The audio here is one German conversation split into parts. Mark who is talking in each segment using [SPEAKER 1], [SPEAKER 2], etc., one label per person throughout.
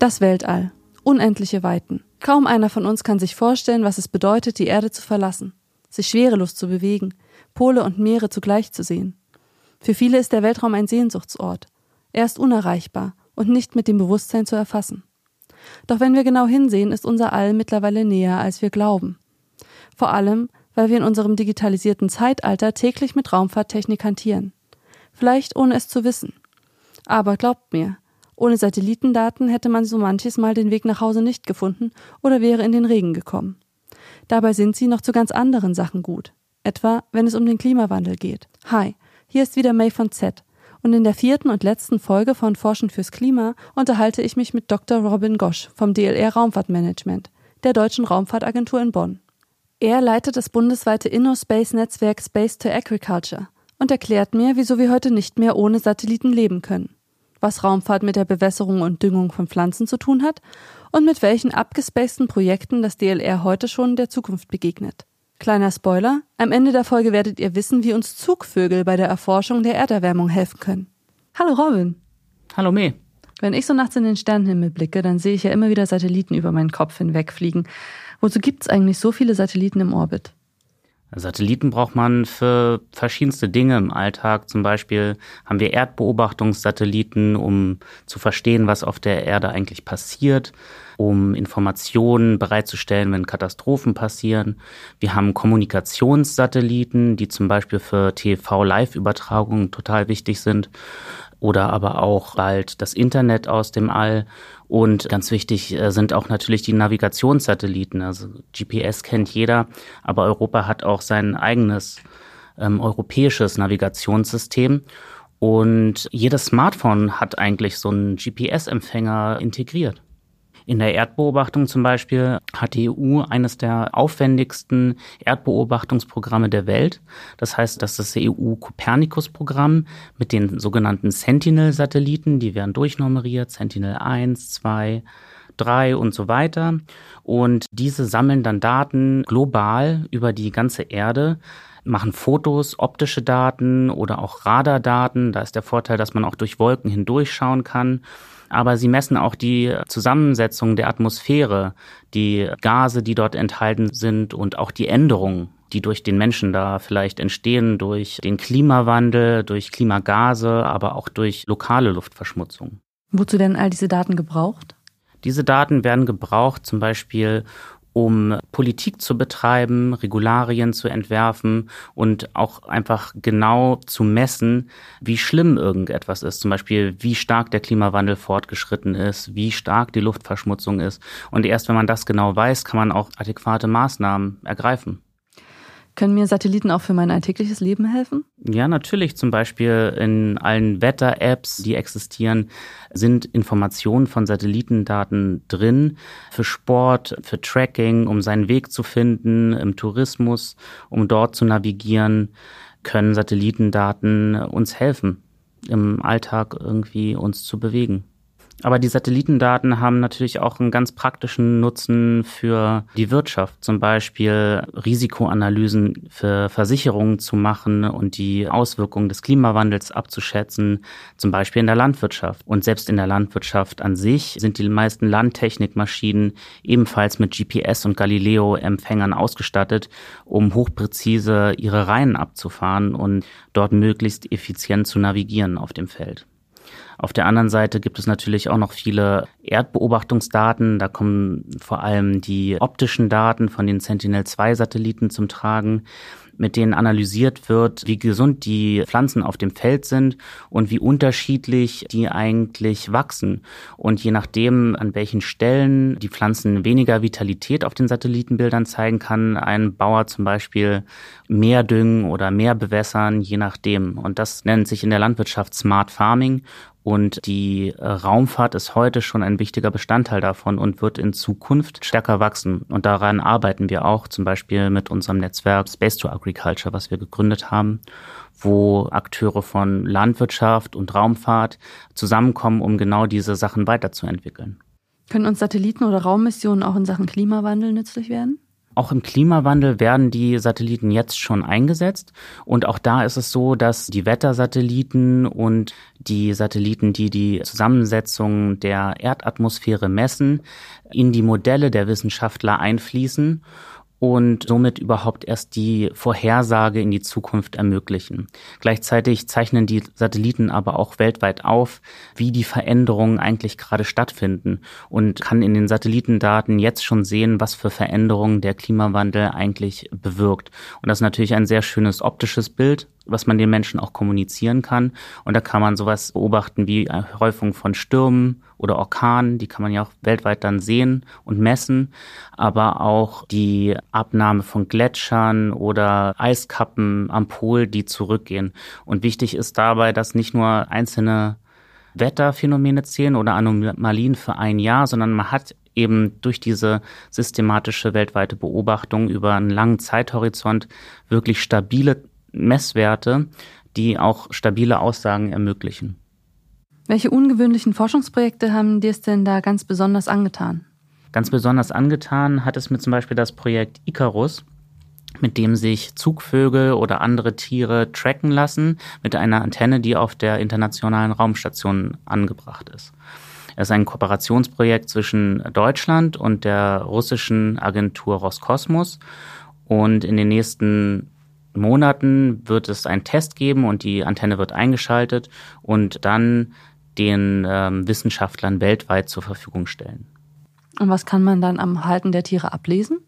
[SPEAKER 1] Das Weltall. Unendliche Weiten. Kaum einer von uns kann sich vorstellen, was es bedeutet, die Erde zu verlassen, sich schwerelos zu bewegen, Pole und Meere zugleich zu sehen. Für viele ist der Weltraum ein Sehnsuchtsort. Er ist unerreichbar und nicht mit dem Bewusstsein zu erfassen. Doch wenn wir genau hinsehen, ist unser All mittlerweile näher, als wir glauben. Vor allem, weil wir in unserem digitalisierten Zeitalter täglich mit Raumfahrttechnik hantieren. Vielleicht ohne es zu wissen. Aber glaubt mir, ohne Satellitendaten hätte man so manches Mal den Weg nach Hause nicht gefunden oder wäre in den Regen gekommen. Dabei sind sie noch zu ganz anderen Sachen gut. Etwa, wenn es um den Klimawandel geht. Hi, hier ist wieder May von Z. Und in der vierten und letzten Folge von Forschen fürs Klima unterhalte ich mich mit Dr. Robin Gosch vom DLR Raumfahrtmanagement, der Deutschen Raumfahrtagentur in Bonn. Er leitet das bundesweite InnoSpace-Netzwerk Space to Agriculture und erklärt mir, wieso wir heute nicht mehr ohne Satelliten leben können was Raumfahrt mit der Bewässerung und Düngung von Pflanzen zu tun hat und mit welchen abgespaceden Projekten das DLR heute schon der Zukunft begegnet. Kleiner Spoiler, am Ende der Folge werdet ihr wissen, wie uns Zugvögel bei der Erforschung der Erderwärmung helfen können. Hallo Robin.
[SPEAKER 2] Hallo Me.
[SPEAKER 1] Wenn ich so nachts in den Sternenhimmel blicke, dann sehe ich ja immer wieder Satelliten über meinen Kopf hinwegfliegen. Wozu gibt's eigentlich so viele Satelliten im Orbit?
[SPEAKER 2] Satelliten braucht man für verschiedenste Dinge im Alltag. Zum Beispiel haben wir Erdbeobachtungssatelliten, um zu verstehen, was auf der Erde eigentlich passiert, um Informationen bereitzustellen, wenn Katastrophen passieren. Wir haben Kommunikationssatelliten, die zum Beispiel für TV-Live-Übertragungen total wichtig sind oder aber auch bald das Internet aus dem All. Und ganz wichtig äh, sind auch natürlich die Navigationssatelliten. Also GPS kennt jeder, aber Europa hat auch sein eigenes ähm, europäisches Navigationssystem. Und jedes Smartphone hat eigentlich so einen GPS-Empfänger integriert. In der Erdbeobachtung zum Beispiel hat die EU eines der aufwendigsten Erdbeobachtungsprogramme der Welt. Das heißt, das ist das EU-Copernicus-Programm mit den sogenannten Sentinel-Satelliten. Die werden durchnummeriert. Sentinel 1, 2, 3 und so weiter. Und diese sammeln dann Daten global über die ganze Erde machen Fotos, optische Daten oder auch Radardaten. Da ist der Vorteil, dass man auch durch Wolken hindurchschauen kann aber sie messen auch die Zusammensetzung der Atmosphäre, die Gase, die dort enthalten sind und auch die Änderungen die durch den Menschen da vielleicht entstehen, durch den Klimawandel, durch Klimagase, aber auch durch lokale Luftverschmutzung.
[SPEAKER 1] Wozu werden all diese Daten gebraucht?
[SPEAKER 2] Diese Daten werden gebraucht zum Beispiel, um Politik zu betreiben, Regularien zu entwerfen und auch einfach genau zu messen, wie schlimm irgendetwas ist. Zum Beispiel, wie stark der Klimawandel fortgeschritten ist, wie stark die Luftverschmutzung ist. Und erst wenn man das genau weiß, kann man auch adäquate Maßnahmen ergreifen.
[SPEAKER 1] Können mir Satelliten auch für mein alltägliches Leben helfen?
[SPEAKER 2] Ja, natürlich. Zum Beispiel in allen Wetter-Apps, die existieren, sind Informationen von Satellitendaten drin. Für Sport, für Tracking, um seinen Weg zu finden, im Tourismus, um dort zu navigieren, können Satellitendaten uns helfen, im Alltag irgendwie uns zu bewegen. Aber die Satellitendaten haben natürlich auch einen ganz praktischen Nutzen für die Wirtschaft, zum Beispiel Risikoanalysen für Versicherungen zu machen und die Auswirkungen des Klimawandels abzuschätzen, zum Beispiel in der Landwirtschaft. Und selbst in der Landwirtschaft an sich sind die meisten Landtechnikmaschinen ebenfalls mit GPS und Galileo-Empfängern ausgestattet, um hochpräzise ihre Reihen abzufahren und dort möglichst effizient zu navigieren auf dem Feld. Auf der anderen Seite gibt es natürlich auch noch viele Erdbeobachtungsdaten. Da kommen vor allem die optischen Daten von den Sentinel-2-Satelliten zum Tragen mit denen analysiert wird, wie gesund die Pflanzen auf dem Feld sind und wie unterschiedlich die eigentlich wachsen. Und je nachdem, an welchen Stellen die Pflanzen weniger Vitalität auf den Satellitenbildern zeigen, kann ein Bauer zum Beispiel mehr düngen oder mehr bewässern, je nachdem. Und das nennt sich in der Landwirtschaft Smart Farming und die äh, Raumfahrt ist heute schon ein wichtiger Bestandteil davon und wird in Zukunft stärker wachsen. Und daran arbeiten wir auch, zum Beispiel mit unserem Netzwerk Space to Agriculture, was wir gegründet haben, wo Akteure von Landwirtschaft und Raumfahrt zusammenkommen, um genau diese Sachen weiterzuentwickeln.
[SPEAKER 1] Können uns Satelliten oder Raummissionen auch in Sachen Klimawandel nützlich werden?
[SPEAKER 2] Auch im Klimawandel werden die Satelliten jetzt schon eingesetzt. Und auch da ist es so, dass die Wettersatelliten und die Satelliten, die die Zusammensetzung der Erdatmosphäre messen, in die Modelle der Wissenschaftler einfließen und somit überhaupt erst die Vorhersage in die Zukunft ermöglichen. Gleichzeitig zeichnen die Satelliten aber auch weltweit auf, wie die Veränderungen eigentlich gerade stattfinden und kann in den Satellitendaten jetzt schon sehen, was für Veränderungen der Klimawandel eigentlich bewirkt. Und das ist natürlich ein sehr schönes optisches Bild, was man den Menschen auch kommunizieren kann. Und da kann man sowas beobachten wie Häufung von Stürmen oder Orkanen, die kann man ja auch weltweit dann sehen und messen, aber auch die Abnahme von Gletschern oder Eiskappen am Pol, die zurückgehen. Und wichtig ist dabei, dass nicht nur einzelne Wetterphänomene zählen oder Anomalien für ein Jahr, sondern man hat eben durch diese systematische weltweite Beobachtung über einen langen Zeithorizont wirklich stabile Messwerte, die auch stabile Aussagen ermöglichen.
[SPEAKER 1] Welche ungewöhnlichen Forschungsprojekte haben dir es denn da ganz besonders angetan?
[SPEAKER 2] Ganz besonders angetan hat es mir zum Beispiel das Projekt Icarus, mit dem sich Zugvögel oder andere Tiere tracken lassen mit einer Antenne, die auf der internationalen Raumstation angebracht ist. Es ist ein Kooperationsprojekt zwischen Deutschland und der russischen Agentur Roskosmos. Und in den nächsten Monaten wird es einen Test geben und die Antenne wird eingeschaltet und dann den ähm, Wissenschaftlern weltweit zur Verfügung stellen.
[SPEAKER 1] Und was kann man dann am Verhalten der Tiere ablesen?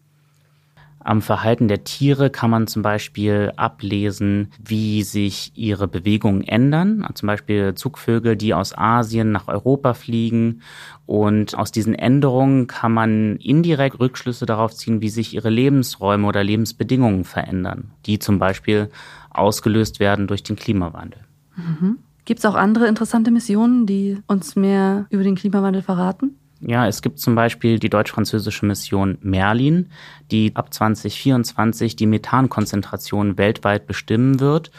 [SPEAKER 2] Am Verhalten der Tiere kann man zum Beispiel ablesen, wie sich ihre Bewegungen ändern. Zum Beispiel Zugvögel, die aus Asien nach Europa fliegen. Und aus diesen Änderungen kann man indirekt Rückschlüsse darauf ziehen, wie sich ihre Lebensräume oder Lebensbedingungen verändern, die zum Beispiel ausgelöst werden durch den Klimawandel.
[SPEAKER 1] Mhm. Gibt es auch andere interessante Missionen, die uns mehr über den Klimawandel verraten?
[SPEAKER 2] Ja, es gibt zum Beispiel die deutsch-französische Mission Merlin, die ab 2024 die Methankonzentration weltweit bestimmen wird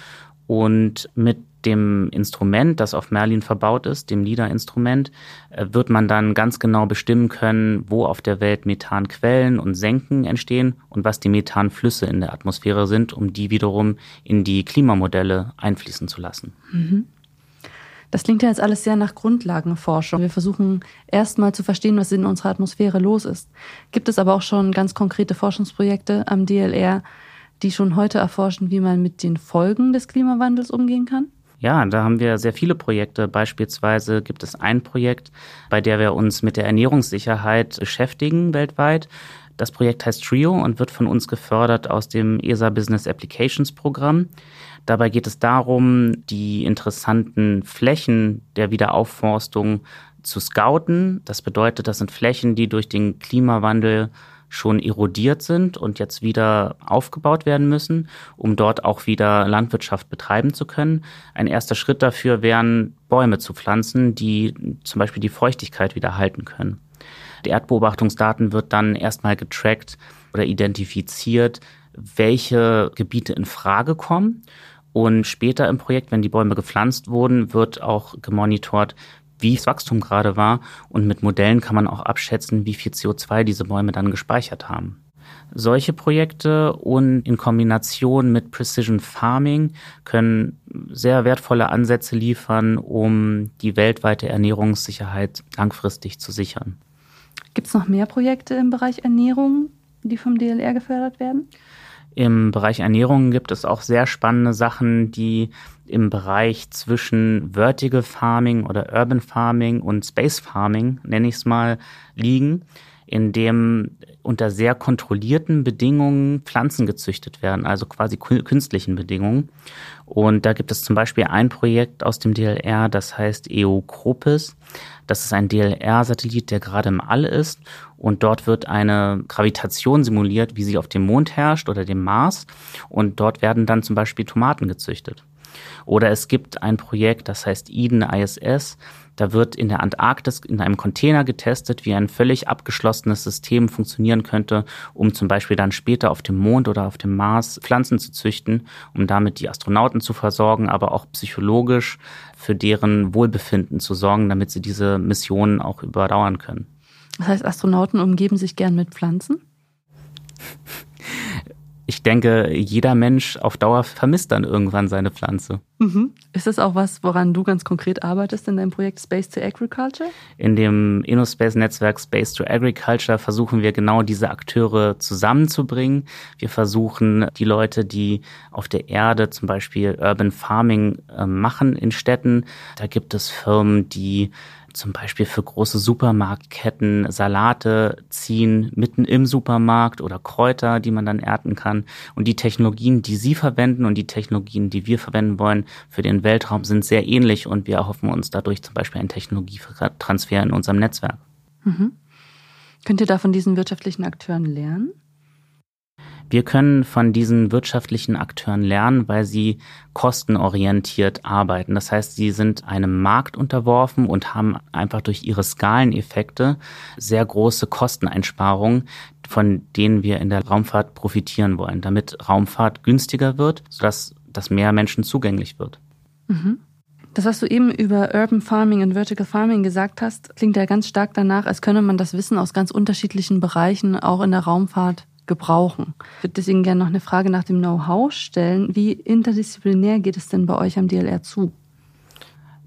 [SPEAKER 2] und mit dem Instrument, das auf Merlin verbaut ist, dem LIDAR-Instrument, äh, wird man dann ganz genau bestimmen können, wo auf der Welt Methanquellen und Senken entstehen und was die Methanflüsse in der Atmosphäre sind, um die wiederum in die Klimamodelle einfließen zu lassen.
[SPEAKER 1] Mhm. Das klingt ja jetzt alles sehr nach Grundlagenforschung. Wir versuchen erstmal zu verstehen, was in unserer Atmosphäre los ist. Gibt es aber auch schon ganz konkrete Forschungsprojekte am DLR, die schon heute erforschen, wie man mit den Folgen des Klimawandels umgehen kann?
[SPEAKER 2] Ja, da haben wir sehr viele Projekte. Beispielsweise gibt es ein Projekt, bei der wir uns mit der Ernährungssicherheit beschäftigen weltweit. Das Projekt heißt Trio und wird von uns gefördert aus dem ESA Business Applications Programm. Dabei geht es darum, die interessanten Flächen der Wiederaufforstung zu scouten. Das bedeutet, das sind Flächen, die durch den Klimawandel schon erodiert sind und jetzt wieder aufgebaut werden müssen, um dort auch wieder Landwirtschaft betreiben zu können. Ein erster Schritt dafür wären, Bäume zu pflanzen, die zum Beispiel die Feuchtigkeit wieder halten können. Die Erdbeobachtungsdaten wird dann erstmal getrackt oder identifiziert, welche Gebiete in Frage kommen und später im Projekt, wenn die Bäume gepflanzt wurden, wird auch gemonitort, wie das Wachstum gerade war. Und mit Modellen kann man auch abschätzen, wie viel CO2 diese Bäume dann gespeichert haben. Solche Projekte und in Kombination mit Precision Farming können sehr wertvolle Ansätze liefern, um die weltweite Ernährungssicherheit langfristig zu sichern.
[SPEAKER 1] Gibt es noch mehr Projekte im Bereich Ernährung, die vom DLR gefördert werden?
[SPEAKER 2] Im Bereich Ernährung gibt es auch sehr spannende Sachen, die im Bereich zwischen Vertical Farming oder Urban Farming und Space Farming, nenne ich es mal, liegen, in dem unter sehr kontrollierten Bedingungen Pflanzen gezüchtet werden, also quasi künstlichen Bedingungen. Und da gibt es zum Beispiel ein Projekt aus dem DLR, das heißt EOCROPIS. Das ist ein DLR-Satellit, der gerade im All ist. Und dort wird eine Gravitation simuliert, wie sie auf dem Mond herrscht oder dem Mars. Und dort werden dann zum Beispiel Tomaten gezüchtet. Oder es gibt ein Projekt, das heißt Eden ISS. Da wird in der Antarktis in einem Container getestet, wie ein völlig abgeschlossenes System funktionieren könnte, um zum Beispiel dann später auf dem Mond oder auf dem Mars Pflanzen zu züchten, um damit die Astronauten zu versorgen, aber auch psychologisch für deren Wohlbefinden zu sorgen, damit sie diese Missionen auch überdauern können.
[SPEAKER 1] Das heißt, Astronauten umgeben sich gern mit Pflanzen?
[SPEAKER 2] Ich denke, jeder Mensch auf Dauer vermisst dann irgendwann seine Pflanze.
[SPEAKER 1] Mhm. Ist das auch was, woran du ganz konkret arbeitest in deinem Projekt Space to Agriculture?
[SPEAKER 2] In dem InnoSpace-Netzwerk Space to Agriculture versuchen wir genau diese Akteure zusammenzubringen. Wir versuchen die Leute, die auf der Erde zum Beispiel Urban Farming äh, machen in Städten. Da gibt es Firmen, die zum Beispiel für große Supermarktketten Salate ziehen mitten im Supermarkt oder Kräuter, die man dann ernten kann. Und die Technologien, die Sie verwenden und die Technologien, die wir verwenden wollen für den Weltraum, sind sehr ähnlich und wir erhoffen uns dadurch zum Beispiel einen Technologietransfer in unserem Netzwerk.
[SPEAKER 1] Mhm. Könnt ihr da von diesen wirtschaftlichen Akteuren lernen?
[SPEAKER 2] Wir können von diesen wirtschaftlichen Akteuren lernen, weil sie kostenorientiert arbeiten. Das heißt, sie sind einem Markt unterworfen und haben einfach durch ihre Skaleneffekte sehr große Kosteneinsparungen, von denen wir in der Raumfahrt profitieren wollen, damit Raumfahrt günstiger wird, sodass das mehr Menschen zugänglich wird.
[SPEAKER 1] Mhm. Das, was du eben über Urban Farming und Vertical Farming gesagt hast, klingt ja ganz stark danach, als könne man das Wissen aus ganz unterschiedlichen Bereichen auch in der Raumfahrt gebrauchen. Ich würde deswegen gerne noch eine Frage nach dem Know-how stellen. Wie interdisziplinär geht es denn bei euch am DLR zu?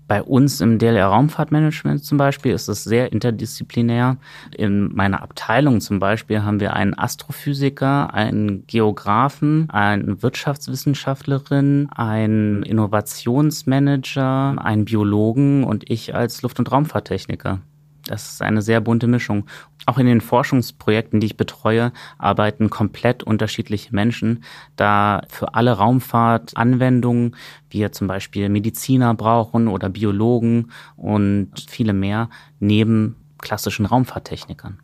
[SPEAKER 2] Bei uns im DLR Raumfahrtmanagement zum Beispiel ist es sehr interdisziplinär. In meiner Abteilung zum Beispiel haben wir einen Astrophysiker, einen Geografen, eine Wirtschaftswissenschaftlerin, einen Innovationsmanager, einen Biologen und ich als Luft- und Raumfahrttechniker. Das ist eine sehr bunte Mischung. Auch in den Forschungsprojekten, die ich betreue, arbeiten komplett unterschiedliche Menschen, da für alle Raumfahrtanwendungen wir zum Beispiel Mediziner brauchen oder Biologen und viele mehr neben klassischen Raumfahrttechnikern.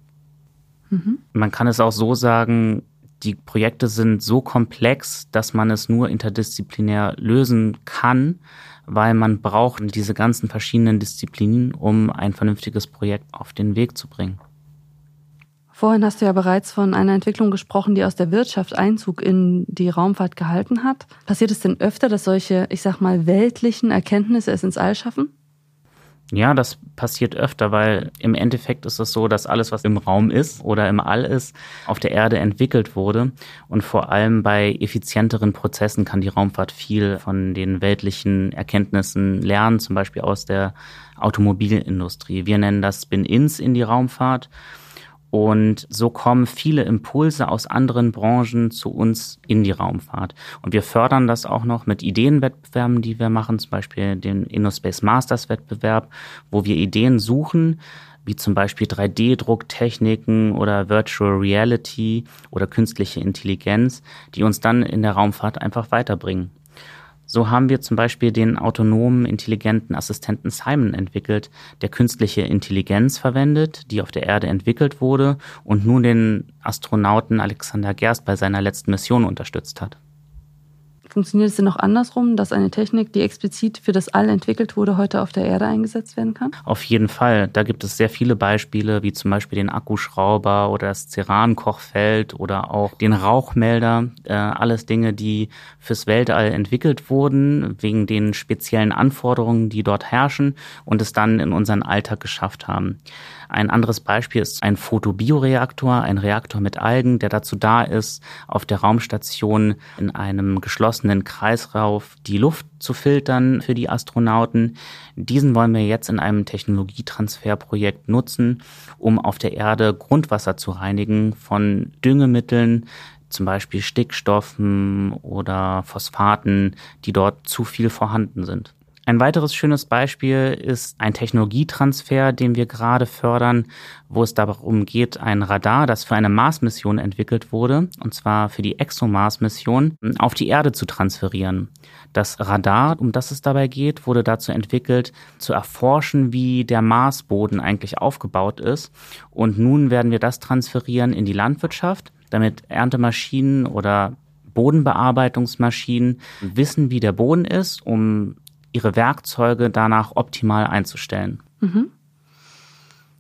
[SPEAKER 2] Mhm. Man kann es auch so sagen, die Projekte sind so komplex, dass man es nur interdisziplinär lösen kann weil man braucht diese ganzen verschiedenen Disziplinen, um ein vernünftiges Projekt auf den Weg zu bringen.
[SPEAKER 1] Vorhin hast du ja bereits von einer Entwicklung gesprochen, die aus der Wirtschaft Einzug in die Raumfahrt gehalten hat. Passiert es denn öfter, dass solche, ich sag mal, weltlichen Erkenntnisse es ins All schaffen?
[SPEAKER 2] Ja, das passiert öfter, weil im Endeffekt ist es so, dass alles, was im Raum ist oder im All ist, auf der Erde entwickelt wurde. Und vor allem bei effizienteren Prozessen kann die Raumfahrt viel von den weltlichen Erkenntnissen lernen, zum Beispiel aus der Automobilindustrie. Wir nennen das Spin-ins in die Raumfahrt. Und so kommen viele Impulse aus anderen Branchen zu uns in die Raumfahrt. Und wir fördern das auch noch mit Ideenwettbewerben, die wir machen, zum Beispiel den InnoSpace Masters Wettbewerb, wo wir Ideen suchen, wie zum Beispiel 3D-Drucktechniken oder Virtual Reality oder künstliche Intelligenz, die uns dann in der Raumfahrt einfach weiterbringen. So haben wir zum Beispiel den autonomen, intelligenten Assistenten Simon entwickelt, der künstliche Intelligenz verwendet, die auf der Erde entwickelt wurde und nun den Astronauten Alexander Gerst bei seiner letzten Mission unterstützt hat.
[SPEAKER 1] Funktioniert es denn noch andersrum, dass eine Technik, die explizit für das All entwickelt wurde, heute auf der Erde eingesetzt werden kann?
[SPEAKER 2] Auf jeden Fall. Da gibt es sehr viele Beispiele, wie zum Beispiel den Akkuschrauber oder das Ceran-Kochfeld oder auch den Rauchmelder. Äh, alles Dinge, die fürs Weltall entwickelt wurden, wegen den speziellen Anforderungen, die dort herrschen und es dann in unseren Alltag geschafft haben. Ein anderes Beispiel ist ein Photobioreaktor, ein Reaktor mit Algen, der dazu da ist, auf der Raumstation in einem geschlossenen Kreislauf die Luft zu filtern für die Astronauten. Diesen wollen wir jetzt in einem Technologietransferprojekt nutzen, um auf der Erde Grundwasser zu reinigen von Düngemitteln, zum Beispiel Stickstoffen oder Phosphaten, die dort zu viel vorhanden sind. Ein weiteres schönes Beispiel ist ein Technologietransfer, den wir gerade fördern, wo es darum geht, ein Radar, das für eine Mars-Mission entwickelt wurde, und zwar für die ExoMars-Mission, auf die Erde zu transferieren. Das Radar, um das es dabei geht, wurde dazu entwickelt, zu erforschen, wie der Marsboden eigentlich aufgebaut ist. Und nun werden wir das transferieren in die Landwirtschaft, damit Erntemaschinen oder Bodenbearbeitungsmaschinen wissen, wie der Boden ist, um ihre Werkzeuge danach optimal einzustellen. Mhm.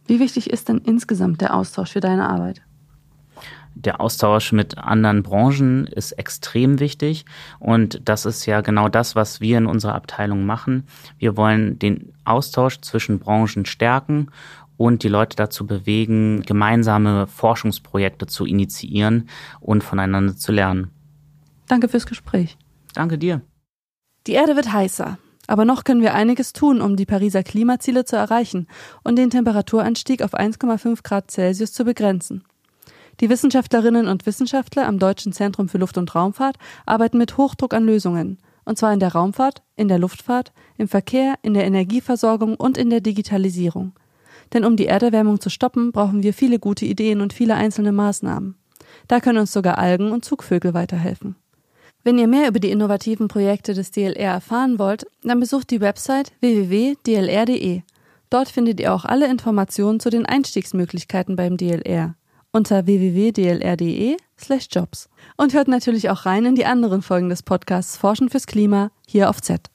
[SPEAKER 1] Wie wichtig ist denn insgesamt der Austausch für deine Arbeit?
[SPEAKER 2] Der Austausch mit anderen Branchen ist extrem wichtig und das ist ja genau das, was wir in unserer Abteilung machen. Wir wollen den Austausch zwischen Branchen stärken und die Leute dazu bewegen, gemeinsame Forschungsprojekte zu initiieren und voneinander zu lernen.
[SPEAKER 1] Danke fürs Gespräch.
[SPEAKER 2] Danke dir.
[SPEAKER 1] Die Erde wird heißer. Aber noch können wir einiges tun, um die Pariser Klimaziele zu erreichen und den Temperaturanstieg auf 1,5 Grad Celsius zu begrenzen. Die Wissenschaftlerinnen und Wissenschaftler am Deutschen Zentrum für Luft- und Raumfahrt arbeiten mit Hochdruck an Lösungen, und zwar in der Raumfahrt, in der Luftfahrt, im Verkehr, in der Energieversorgung und in der Digitalisierung. Denn um die Erderwärmung zu stoppen, brauchen wir viele gute Ideen und viele einzelne Maßnahmen. Da können uns sogar Algen und Zugvögel weiterhelfen. Wenn ihr mehr über die innovativen Projekte des DLR erfahren wollt, dann besucht die Website www.dlr.de. Dort findet ihr auch alle Informationen zu den Einstiegsmöglichkeiten beim DLR unter www.dlr.de/jobs. Und hört natürlich auch rein in die anderen Folgen des Podcasts Forschen fürs Klima hier auf Z.